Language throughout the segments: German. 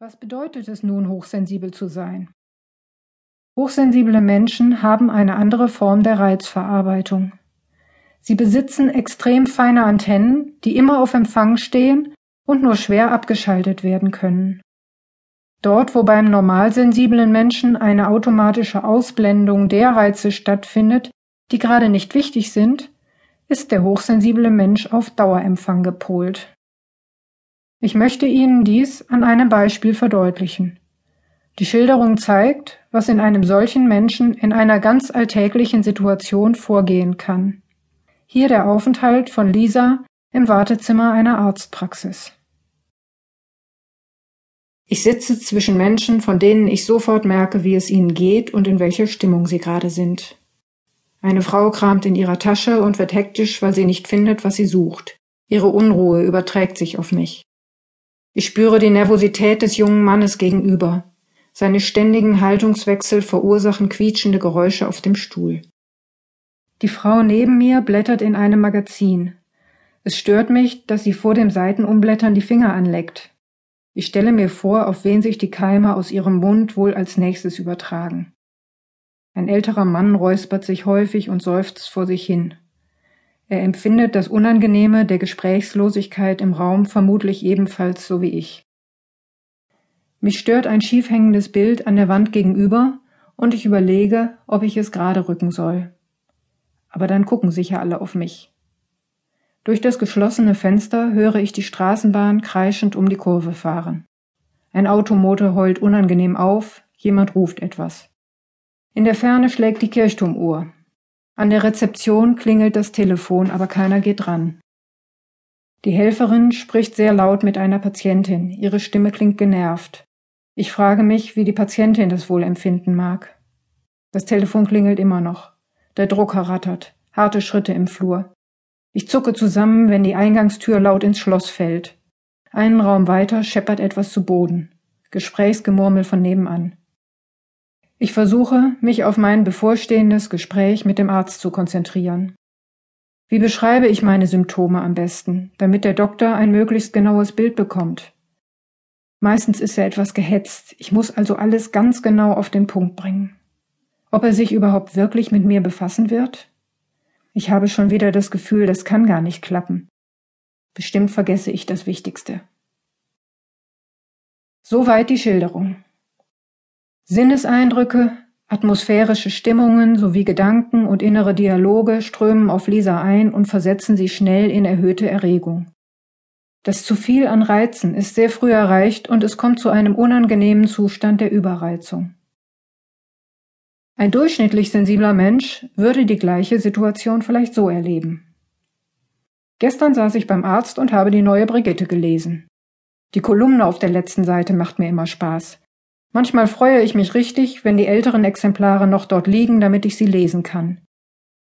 Was bedeutet es nun, hochsensibel zu sein? Hochsensible Menschen haben eine andere Form der Reizverarbeitung. Sie besitzen extrem feine Antennen, die immer auf Empfang stehen und nur schwer abgeschaltet werden können. Dort, wo beim normalsensiblen Menschen eine automatische Ausblendung der Reize stattfindet, die gerade nicht wichtig sind, ist der hochsensible Mensch auf Dauerempfang gepolt. Ich möchte Ihnen dies an einem Beispiel verdeutlichen. Die Schilderung zeigt, was in einem solchen Menschen in einer ganz alltäglichen Situation vorgehen kann. Hier der Aufenthalt von Lisa im Wartezimmer einer Arztpraxis. Ich sitze zwischen Menschen, von denen ich sofort merke, wie es ihnen geht und in welcher Stimmung sie gerade sind. Eine Frau kramt in ihrer Tasche und wird hektisch, weil sie nicht findet, was sie sucht. Ihre Unruhe überträgt sich auf mich. Ich spüre die Nervosität des jungen Mannes gegenüber. Seine ständigen Haltungswechsel verursachen quietschende Geräusche auf dem Stuhl. Die Frau neben mir blättert in einem Magazin. Es stört mich, dass sie vor dem Seitenumblättern die Finger anleckt. Ich stelle mir vor, auf wen sich die Keime aus ihrem Mund wohl als nächstes übertragen. Ein älterer Mann räuspert sich häufig und seufzt vor sich hin. Er empfindet das Unangenehme der Gesprächslosigkeit im Raum vermutlich ebenfalls so wie ich. Mich stört ein schief hängendes Bild an der Wand gegenüber und ich überlege, ob ich es gerade rücken soll. Aber dann gucken sicher alle auf mich. Durch das geschlossene Fenster höre ich die Straßenbahn kreischend um die Kurve fahren. Ein Automotor heult unangenehm auf, jemand ruft etwas. In der Ferne schlägt die Kirchturmuhr. An der Rezeption klingelt das Telefon, aber keiner geht dran. Die Helferin spricht sehr laut mit einer Patientin. Ihre Stimme klingt genervt. Ich frage mich, wie die Patientin das wohl empfinden mag. Das Telefon klingelt immer noch. Der Drucker rattert. Harte Schritte im Flur. Ich zucke zusammen, wenn die Eingangstür laut ins Schloss fällt. Einen Raum weiter scheppert etwas zu Boden. Gesprächsgemurmel von nebenan. Ich versuche, mich auf mein bevorstehendes Gespräch mit dem Arzt zu konzentrieren. Wie beschreibe ich meine Symptome am besten, damit der Doktor ein möglichst genaues Bild bekommt? Meistens ist er etwas gehetzt, ich muss also alles ganz genau auf den Punkt bringen. Ob er sich überhaupt wirklich mit mir befassen wird? Ich habe schon wieder das Gefühl, das kann gar nicht klappen. Bestimmt vergesse ich das Wichtigste. Soweit die Schilderung. Sinneseindrücke, atmosphärische Stimmungen sowie Gedanken und innere Dialoge strömen auf Lisa ein und versetzen sie schnell in erhöhte Erregung. Das zu viel an Reizen ist sehr früh erreicht und es kommt zu einem unangenehmen Zustand der Überreizung. Ein durchschnittlich sensibler Mensch würde die gleiche Situation vielleicht so erleben. Gestern saß ich beim Arzt und habe die neue Brigitte gelesen. Die Kolumne auf der letzten Seite macht mir immer Spaß. Manchmal freue ich mich richtig, wenn die älteren Exemplare noch dort liegen, damit ich sie lesen kann.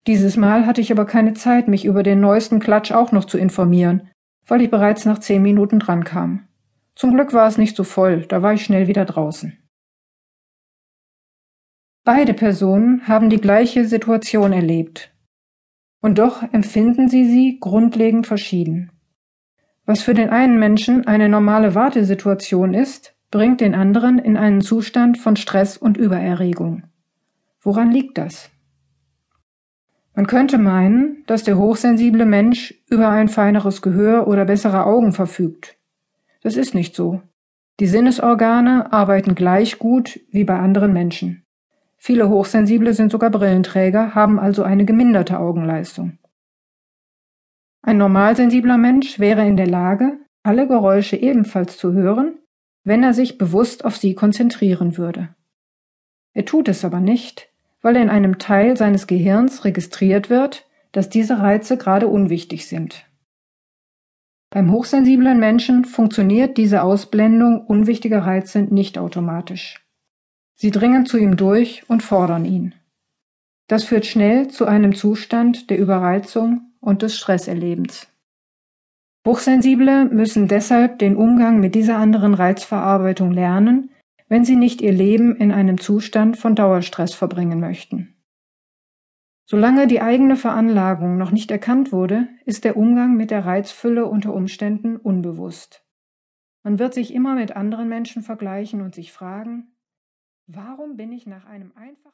Dieses Mal hatte ich aber keine Zeit, mich über den neuesten Klatsch auch noch zu informieren, weil ich bereits nach zehn Minuten drankam. Zum Glück war es nicht so voll, da war ich schnell wieder draußen. Beide Personen haben die gleiche Situation erlebt. Und doch empfinden sie sie grundlegend verschieden. Was für den einen Menschen eine normale Wartesituation ist, bringt den anderen in einen Zustand von Stress und Übererregung. Woran liegt das? Man könnte meinen, dass der hochsensible Mensch über ein feineres Gehör oder bessere Augen verfügt. Das ist nicht so. Die Sinnesorgane arbeiten gleich gut wie bei anderen Menschen. Viele Hochsensible sind sogar Brillenträger, haben also eine geminderte Augenleistung. Ein normalsensibler Mensch wäre in der Lage, alle Geräusche ebenfalls zu hören wenn er sich bewusst auf sie konzentrieren würde. Er tut es aber nicht, weil in einem Teil seines Gehirns registriert wird, dass diese Reize gerade unwichtig sind. Beim hochsensiblen Menschen funktioniert diese Ausblendung unwichtiger Reize nicht automatisch. Sie dringen zu ihm durch und fordern ihn. Das führt schnell zu einem Zustand der Überreizung und des Stresserlebens. Hochsensible müssen deshalb den Umgang mit dieser anderen Reizverarbeitung lernen, wenn sie nicht ihr Leben in einem Zustand von Dauerstress verbringen möchten. Solange die eigene Veranlagung noch nicht erkannt wurde, ist der Umgang mit der Reizfülle unter Umständen unbewusst. Man wird sich immer mit anderen Menschen vergleichen und sich fragen, warum bin ich nach einem einfachen